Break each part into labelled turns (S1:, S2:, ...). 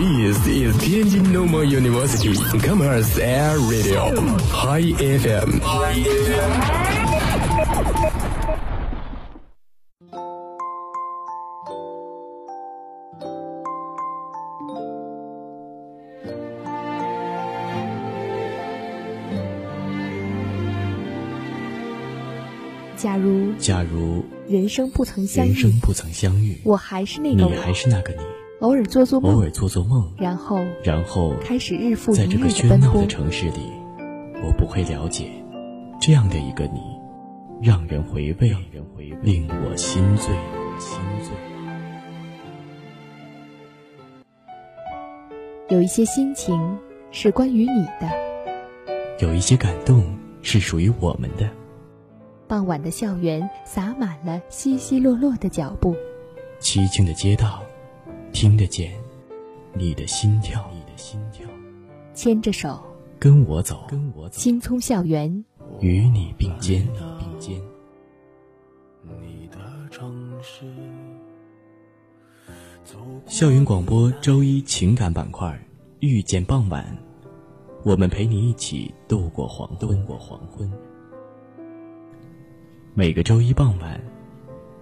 S1: This is Tianjin Normal University Commerce Air Radio High FM。
S2: 假如
S3: 假如
S2: 人生不曾相遇，
S3: 人生不曾相遇，
S2: 我还是那个我，
S3: 你还是那个你，
S2: 偶尔做做梦，
S3: 偶尔做做梦，
S2: 然后
S3: 然后
S2: 开始日复一
S3: 在这个
S2: 日的奔波
S3: 喧闹的。城市里，我不会了解这样的一个你，让人回味，令我心醉，心醉。
S2: 有一些心情是关于你的。
S3: 有一些感动是属于我们的，
S2: 傍晚的校园洒满了稀稀落落的脚步，
S3: 凄清的街道，听得见你的心跳，你的心跳，
S2: 牵着手，
S3: 跟我走，跟我走，
S2: 青葱校园，
S3: 与你并肩，并肩。校园广播周一情感板块，遇见傍晚，我们陪你一起度过黄昏，过黄昏。每个周一傍晚，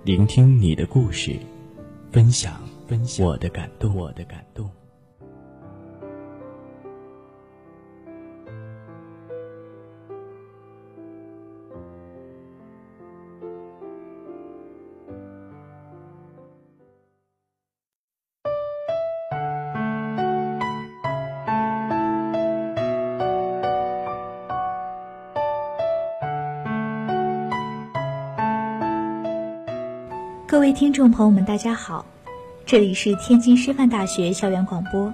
S3: 聆听你的故事，分享分享。我的感动，我的感动。
S4: 各位听众朋友们，大家好，这里是天津师范大学校园广播，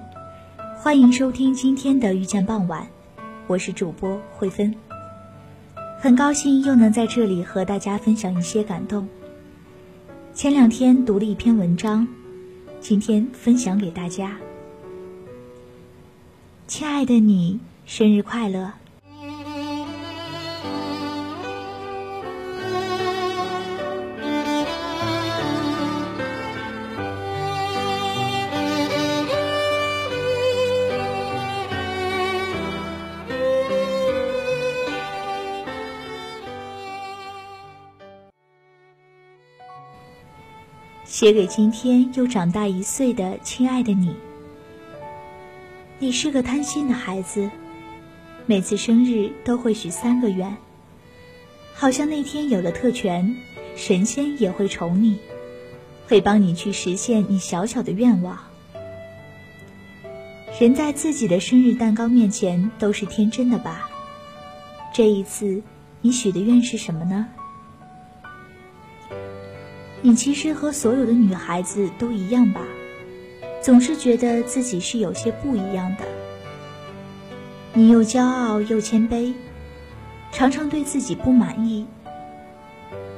S4: 欢迎收听今天的遇见傍晚，我是主播慧芬。很高兴又能在这里和大家分享一些感动。前两天读了一篇文章，今天分享给大家。亲爱的你，生日快乐！写给今天又长大一岁的亲爱的你。你是个贪心的孩子，每次生日都会许三个愿，好像那天有了特权，神仙也会宠你，会帮你去实现你小小的愿望。人在自己的生日蛋糕面前都是天真的吧？这一次，你许的愿是什么呢？你其实和所有的女孩子都一样吧，总是觉得自己是有些不一样的。你又骄傲又谦卑，常常对自己不满意。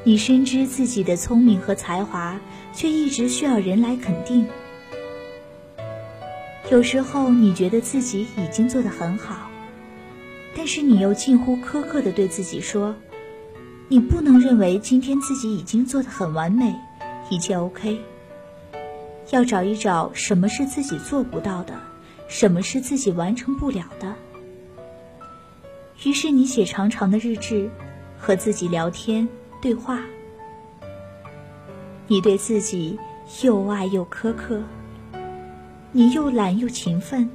S4: 你深知自己的聪明和才华，却一直需要人来肯定。有时候你觉得自己已经做得很好，但是你又近乎苛刻地对自己说。你不能认为今天自己已经做得很完美，一切 OK。要找一找什么是自己做不到的，什么是自己完成不了的。于是你写长长的日志，和自己聊天对话。你对自己又爱又苛刻，你又懒又勤奋，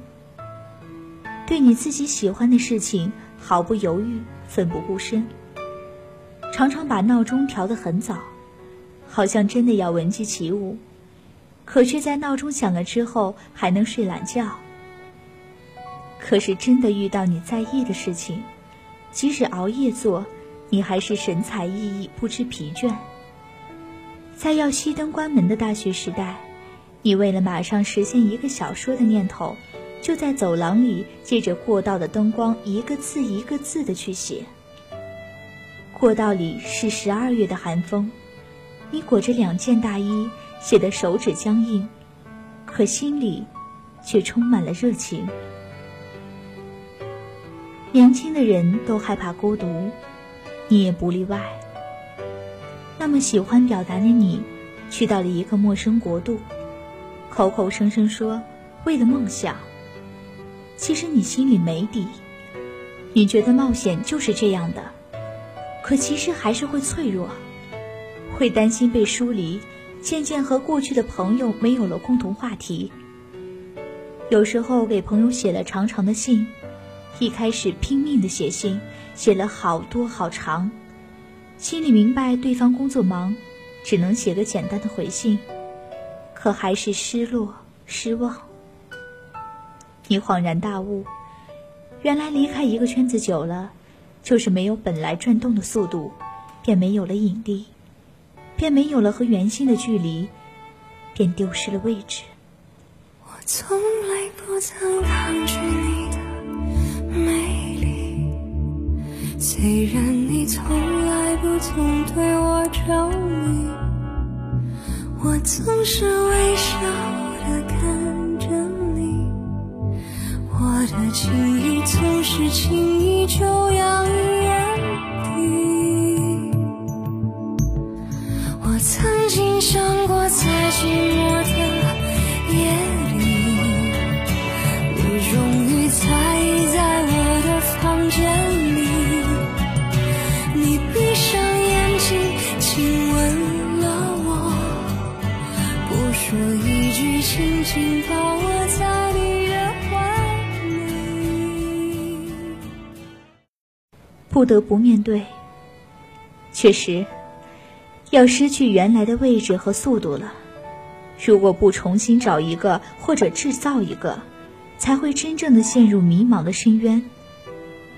S4: 对你自己喜欢的事情毫不犹豫，奋不顾身。常常把闹钟调得很早，好像真的要闻鸡起舞，可却在闹钟响了之后还能睡懒觉。可是真的遇到你在意的事情，即使熬夜做，你还是神采奕奕，不知疲倦。在要熄灯关门的大学时代，你为了马上实现一个小说的念头，就在走廊里借着过道的灯光，一个字一个字的去写。过道里是十二月的寒风，你裹着两件大衣，写得手指僵硬，可心里却充满了热情。年轻的人都害怕孤独，你也不例外。那么喜欢表达的你，去到了一个陌生国度，口口声声说为了梦想。其实你心里没底，你觉得冒险就是这样的，可其实还是会脆弱，会担心被疏离，渐渐和过去的朋友没有了共同话题。有时候给朋友写了长长的信，一开始拼命的写信，写了好多好长，心里明白对方工作忙，只能写个简单的回信，可还是失落失望。你恍然大悟，原来离开一个圈子久了，就是没有本来转动的速度，便没有了引力，便没有了和圆心的距离，便丢失了位置。
S5: 我从来不曾抗拒你的美丽，虽然你从来不曾对我着迷，我总是微笑的看，的记忆总是轻易就洋溢眼底。我曾经想过，在寂不
S4: 得不面对。确实，要失去原来的位置和速度了。如果不重新找一个或者制造一个，才会真正的陷入迷茫的深渊。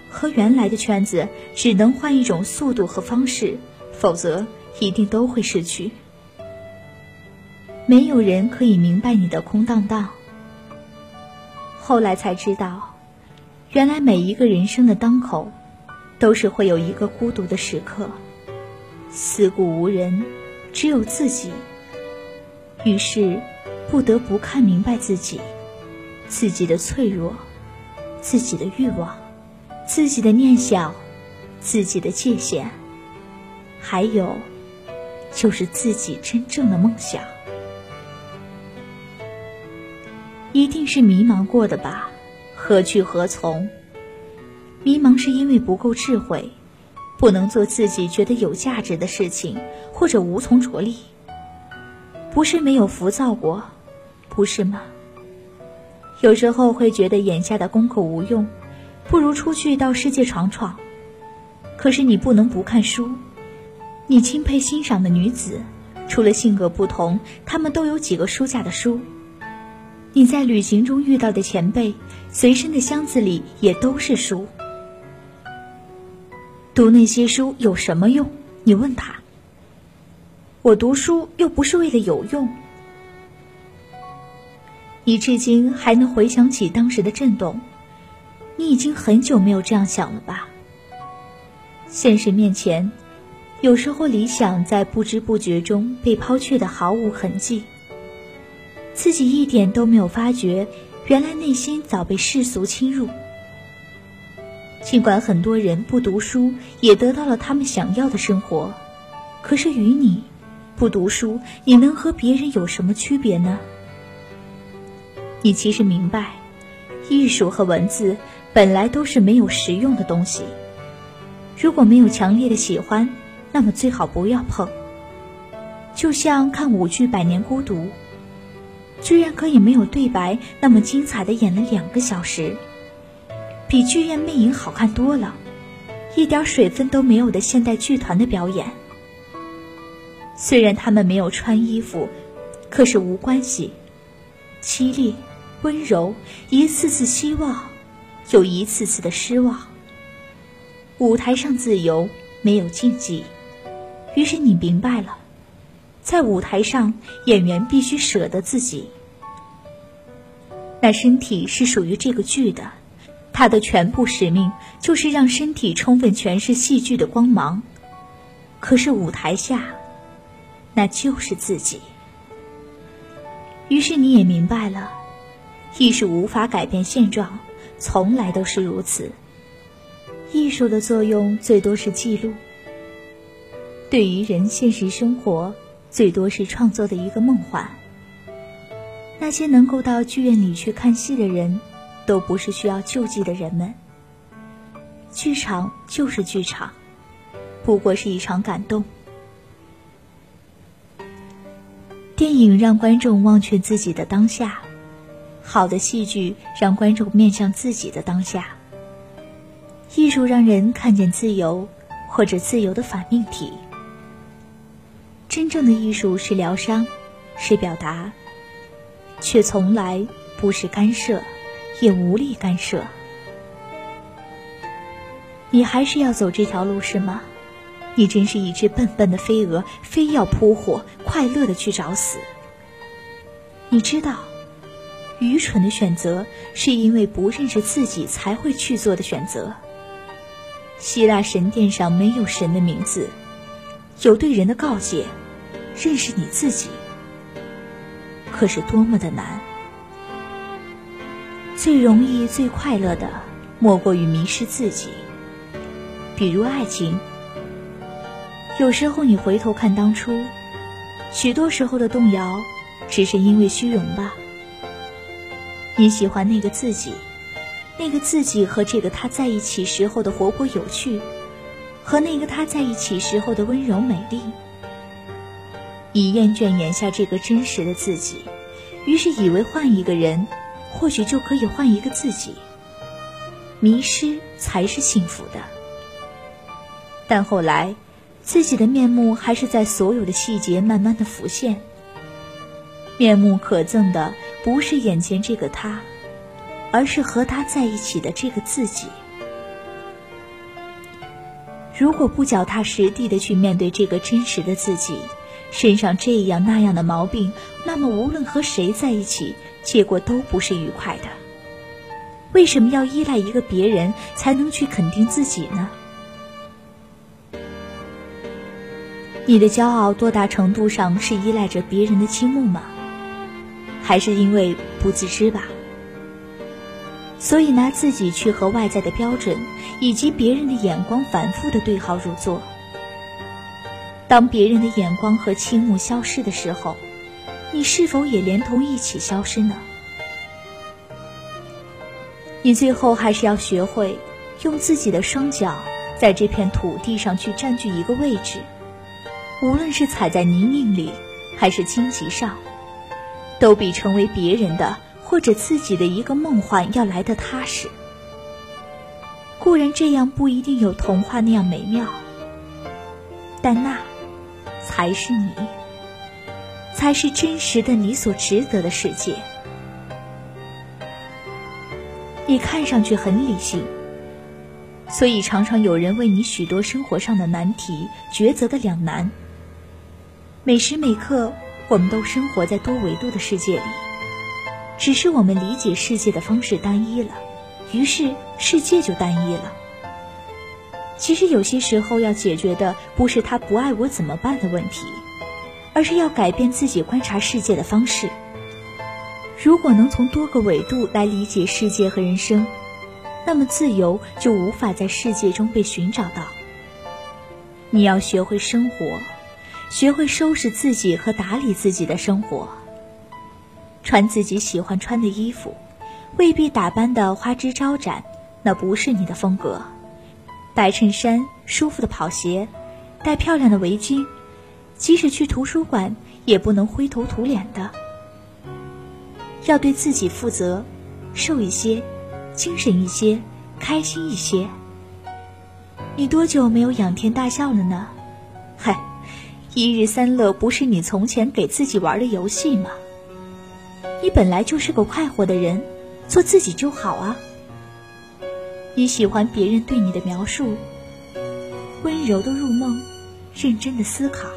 S4: 和原来的圈子只能换一种速度和方式，否则一定都会失去。没有人可以明白你的空荡荡。后来才知道，原来每一个人生的当口，都是会有一个孤独的时刻，四顾无人，只有自己。于是，不得不看明白自己，自己的脆弱，自己的欲望，自己的念想，自己的界限，还有，就是自己真正的梦想。一定是迷茫过的吧？何去何从？迷茫是因为不够智慧，不能做自己觉得有价值的事情，或者无从着力。不是没有浮躁过，不是吗？有时候会觉得眼下的功课无用，不如出去到世界闯闯。可是你不能不看书，你钦佩欣赏的女子，除了性格不同，她们都有几个书架的书。你在旅行中遇到的前辈，随身的箱子里也都是书。读那些书有什么用？你问他。我读书又不是为了有用。你至今还能回想起当时的震动，你已经很久没有这样想了吧？现实面前，有时候理想在不知不觉中被抛却的毫无痕迹。自己一点都没有发觉，原来内心早被世俗侵入。尽管很多人不读书也得到了他们想要的生活，可是与你，不读书，你能和别人有什么区别呢？你其实明白，艺术和文字本来都是没有实用的东西。如果没有强烈的喜欢，那么最好不要碰。就像看舞剧《百年孤独》。居然可以没有对白那么精彩的演了两个小时，比剧院魅影好看多了，一点水分都没有的现代剧团的表演。虽然他们没有穿衣服，可是无关系。凄厉、温柔，一次次希望，又一次次的失望。舞台上自由，没有禁忌，于是你明白了。在舞台上，演员必须舍得自己。那身体是属于这个剧的，他的全部使命就是让身体充分诠释戏剧的光芒。可是舞台下，那就是自己。于是你也明白了，艺术无法改变现状，从来都是如此。艺术的作用最多是记录，对于人现实生活。最多是创作的一个梦幻。那些能够到剧院里去看戏的人，都不是需要救济的人们。剧场就是剧场，不过是一场感动。电影让观众忘却自己的当下，好的戏剧让观众面向自己的当下。艺术让人看见自由，或者自由的反命题。真正的艺术是疗伤，是表达，却从来不是干涉，也无力干涉。你还是要走这条路是吗？你真是一只笨笨的飞蛾，非要扑火，快乐的去找死。你知道，愚蠢的选择是因为不认识自己才会去做的选择。希腊神殿上没有神的名字，有对人的告诫：认识你自己。可是多么的难！最容易、最快乐的，莫过于迷失自己。比如爱情，有时候你回头看当初，许多时候的动摇，只是因为虚荣吧。你喜欢那个自己，那个自己和这个他在一起时候的活泼有趣，和那个他在一起时候的温柔美丽。你厌倦眼下这个真实的自己，于是以为换一个人，或许就可以换一个自己。迷失才是幸福的。但后来，自己的面目还是在所有的细节慢慢的浮现。面目可憎的不是眼前这个他，而是和他在一起的这个自己。如果不脚踏实地的去面对这个真实的自己，身上这样那样的毛病，那么无论和谁在一起，结果都不是愉快的。为什么要依赖一个别人才能去肯定自己呢？你的骄傲多大程度上是依赖着别人的倾慕吗？还是因为不自知吧？所以拿自己去和外在的标准以及别人的眼光反复的对号入座。当别人的眼光和倾慕消失的时候，你是否也连同一起消失呢？你最后还是要学会用自己的双脚在这片土地上去占据一个位置。无论是踩在泥泞里，还是荆棘上，都比成为别人的或者自己的一个梦幻要来的踏实。固然这样不一定有童话那样美妙，但那才是你，才是真实的你所值得的世界。你看上去很理性，所以常常有人为你许多生活上的难题抉择的两难。每时每刻，我们都生活在多维度的世界里，只是我们理解世界的方式单一了，于是世界就单一了。其实有些时候要解决的不是他不爱我怎么办的问题，而是要改变自己观察世界的方式。如果能从多个维度来理解世界和人生，那么自由就无法在世界中被寻找到。你要学会生活。学会收拾自己和打理自己的生活，穿自己喜欢穿的衣服，未必打扮的花枝招展，那不是你的风格。白衬衫、舒服的跑鞋，戴漂亮的围巾，即使去图书馆，也不能灰头土脸的。要对自己负责，瘦一些，精神一些，开心一些。你多久没有仰天大笑了呢？嗨。一日三乐不是你从前给自己玩的游戏吗？你本来就是个快活的人，做自己就好啊。你喜欢别人对你的描述，温柔的入梦，认真的思考。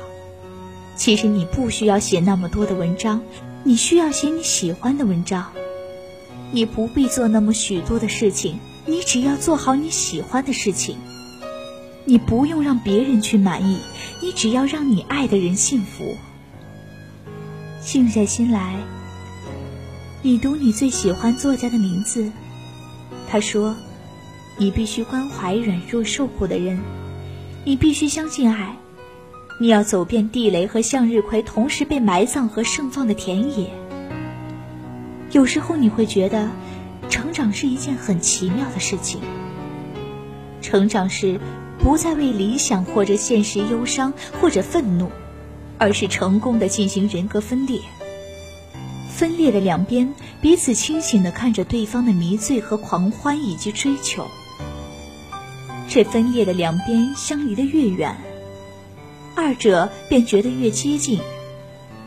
S4: 其实你不需要写那么多的文章，你需要写你喜欢的文章。你不必做那么许多的事情，你只要做好你喜欢的事情。你不用让别人去满意，你只要让你爱的人幸福。静下心来，你读你最喜欢作家的名字。他说：“你必须关怀软弱受苦的人，你必须相信爱，你要走遍地雷和向日葵同时被埋葬和盛放的田野。有时候你会觉得，成长是一件很奇妙的事情。成长是不再为理想或者现实忧伤或者愤怒，而是成功的进行人格分裂。分裂的两边彼此清醒的看着对方的迷醉和狂欢以及追求。这分裂的两边相离得越远，二者便觉得越接近，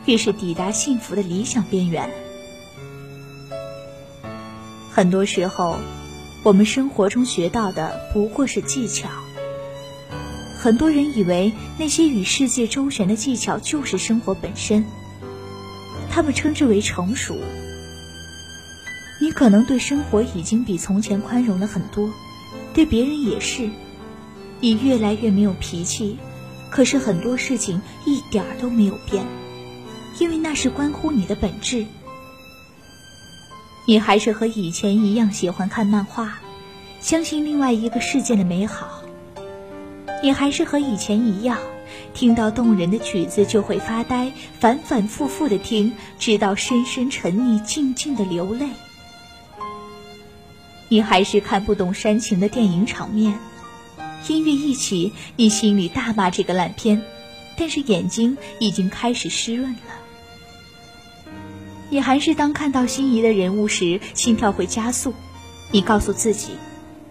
S4: 越是抵达幸福的理想边缘。很多时候，我们生活中学到的不过是技巧。很多人以为那些与世界周旋的技巧就是生活本身，他们称之为成熟。你可能对生活已经比从前宽容了很多。对别人也是，你越来越没有脾气，可是很多事情一点儿都没有变，因为那是关乎你的本质。你还是和以前一样喜欢看漫画，相信另外一个世界的美好。你还是和以前一样，听到动人的曲子就会发呆，反反复复的听，直到深深沉溺，静静的流泪。你还是看不懂煽情的电影场面，音乐一起，你心里大骂这个烂片，但是眼睛已经开始湿润了。你还是当看到心仪的人物时，心跳会加速，你告诉自己，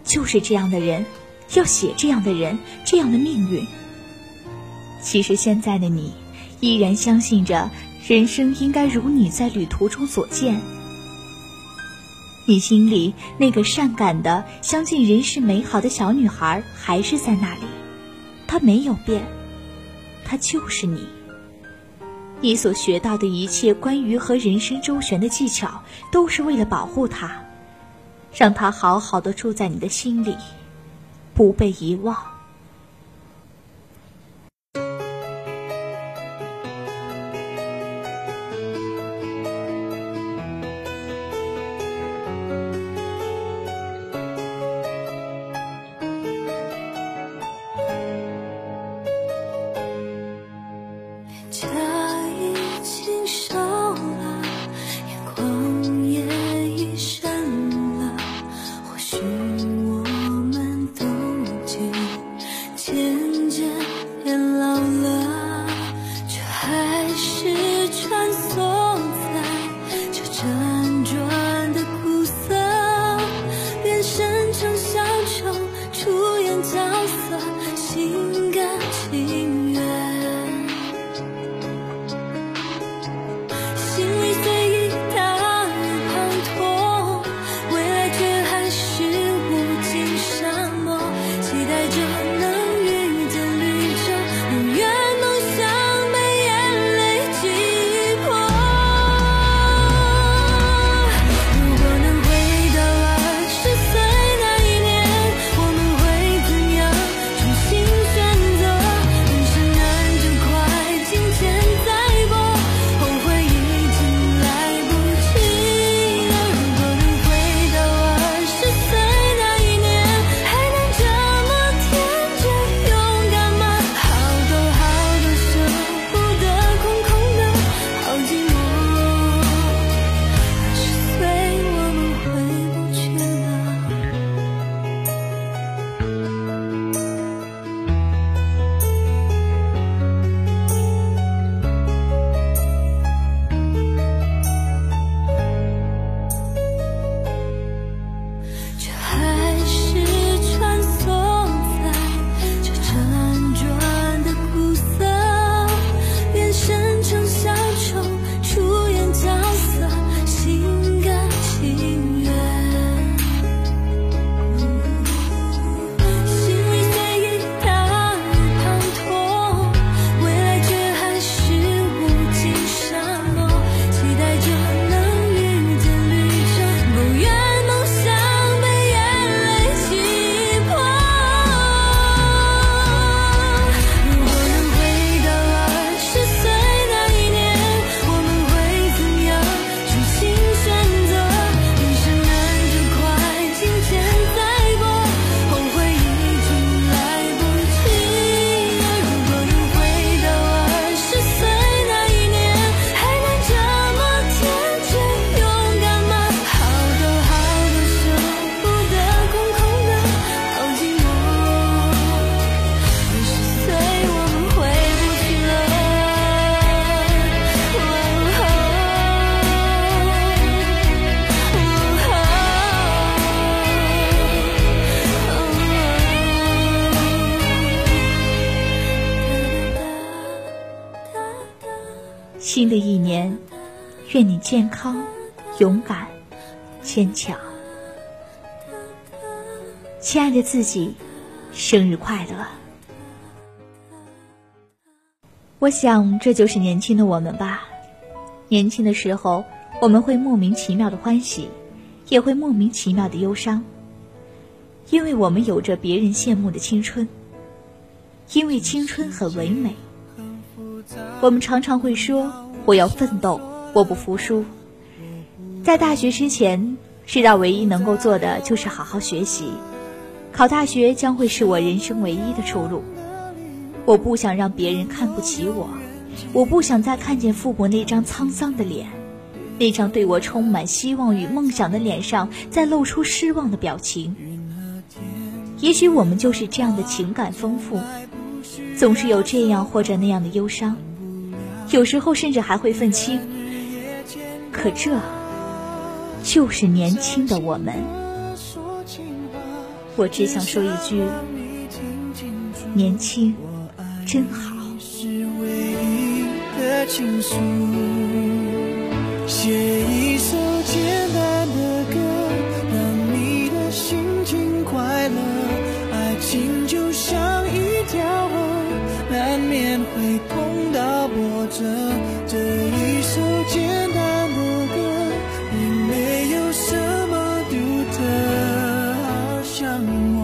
S4: 就是这样的人，要写这样的人，这样的命运。其实现在的你，依然相信着人生应该如你在旅途中所见。你心里那个善感的、相信人世美好的小女孩还是在那里，她没有变，她就是你。你所学到的一切关于和人生周旋的技巧，都是为了保护她，让她好好的住在你的心里，不被遗忘。新的一年，愿你健康、勇敢、坚强。亲爱的自己，生日快乐！我想这就是年轻的我们吧。年轻的时候，我们会莫名其妙的欢喜，也会莫名其妙的忧伤，因为我们有着别人羡慕的青春。因为青春很唯美，我们常常会说：“我要奋斗，我不服输。”在大学之前，知道唯一能够做的就是好好学习，考大学将会是我人生唯一的出路。我不想让别人看不起我，我不想再看见父母那张沧桑的脸，那张对我充满希望与梦想的脸上再露出失望的表情。也许我们就是这样的情感丰富。总是有这样或者那样的忧伤，有时候甚至还会愤青。可这就是年轻的我们。我只想说一句：年轻真好。写一首简单的歌，让你的心情快乐。爱情就像一条河。难免会着，这一首简单的歌，并没有什么独特，好像我，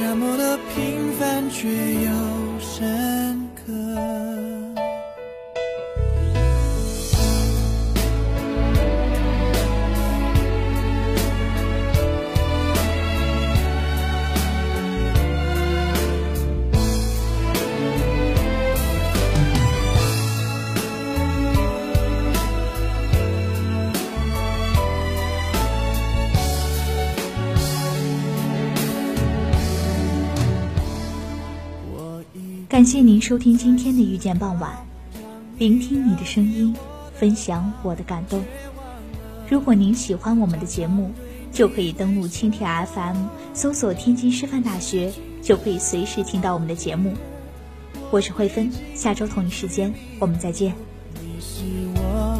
S4: 那么的平凡却感谢您收听今天的遇见傍晚，聆听你的声音，分享我的感动。如果您喜欢我们的节目，就可以登录蜻蜓 FM，搜索天津师范大学，就可以随时听到我们的节目。我是慧芬，下周同一时间我们再见。你是我